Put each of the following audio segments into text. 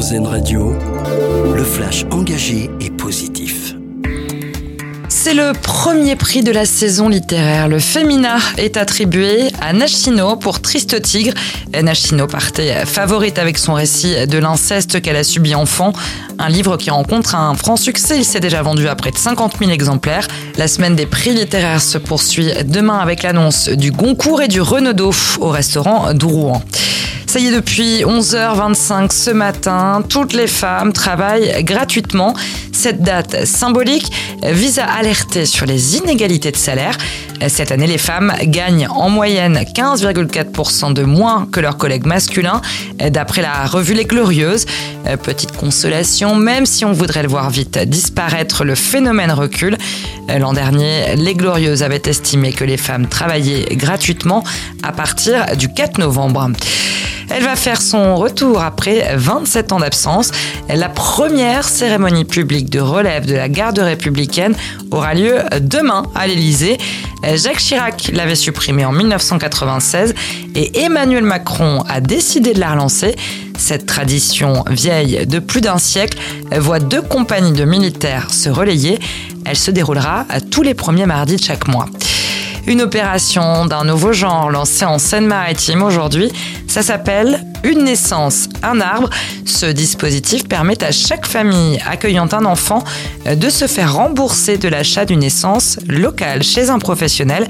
Radio, le flash engagé et positif. C'est le premier prix de la saison littéraire. Le Femina est attribué à Nashino pour Triste Tigre. Nashino partait favorite avec son récit de l'inceste qu'elle a subi enfant. Un livre qui rencontre un franc succès. Il s'est déjà vendu à près de 50 000 exemplaires. La semaine des prix littéraires se poursuit demain avec l'annonce du Goncourt et du Renaudot au restaurant d'Ourouan. Ça y est, depuis 11h25 ce matin, toutes les femmes travaillent gratuitement. Cette date symbolique vise à alerter sur les inégalités de salaire. Cette année, les femmes gagnent en moyenne 15,4% de moins que leurs collègues masculins, d'après la revue Les Glorieuses. Petite consolation, même si on voudrait le voir vite disparaître, le phénomène recule. L'an dernier, Les Glorieuses avaient estimé que les femmes travaillaient gratuitement à partir du 4 novembre. Elle va faire son retour après 27 ans d'absence. La première cérémonie publique de relève de la garde républicaine aura lieu demain à l'Élysée. Jacques Chirac l'avait supprimée en 1996 et Emmanuel Macron a décidé de la relancer. Cette tradition vieille de plus d'un siècle voit deux compagnies de militaires se relayer. Elle se déroulera tous les premiers mardis de chaque mois. Une opération d'un nouveau genre lancée en Seine-Maritime aujourd'hui. Ça s'appelle Une naissance, un arbre. Ce dispositif permet à chaque famille accueillant un enfant de se faire rembourser de l'achat d'une naissance locale chez un professionnel.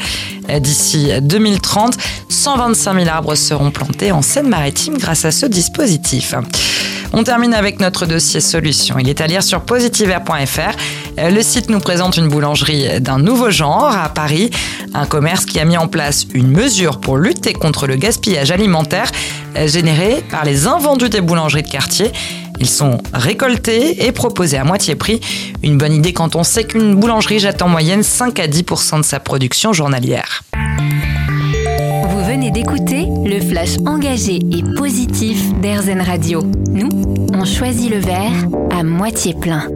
D'ici 2030, 125 000 arbres seront plantés en Seine-Maritime grâce à ce dispositif. On termine avec notre dossier solution. Il est à lire sur positiver.fr. Le site nous présente une boulangerie d'un nouveau genre à Paris, un commerce qui a mis en place une mesure pour lutter contre le gaspillage alimentaire généré par les invendus des boulangeries de quartier. Ils sont récoltés et proposés à moitié prix. Une bonne idée quand on sait qu'une boulangerie jette en moyenne 5 à 10% de sa production journalière. Vous venez d'écouter le flash engagé et positif d'Airzen Radio. Nous, on choisit le verre à moitié plein.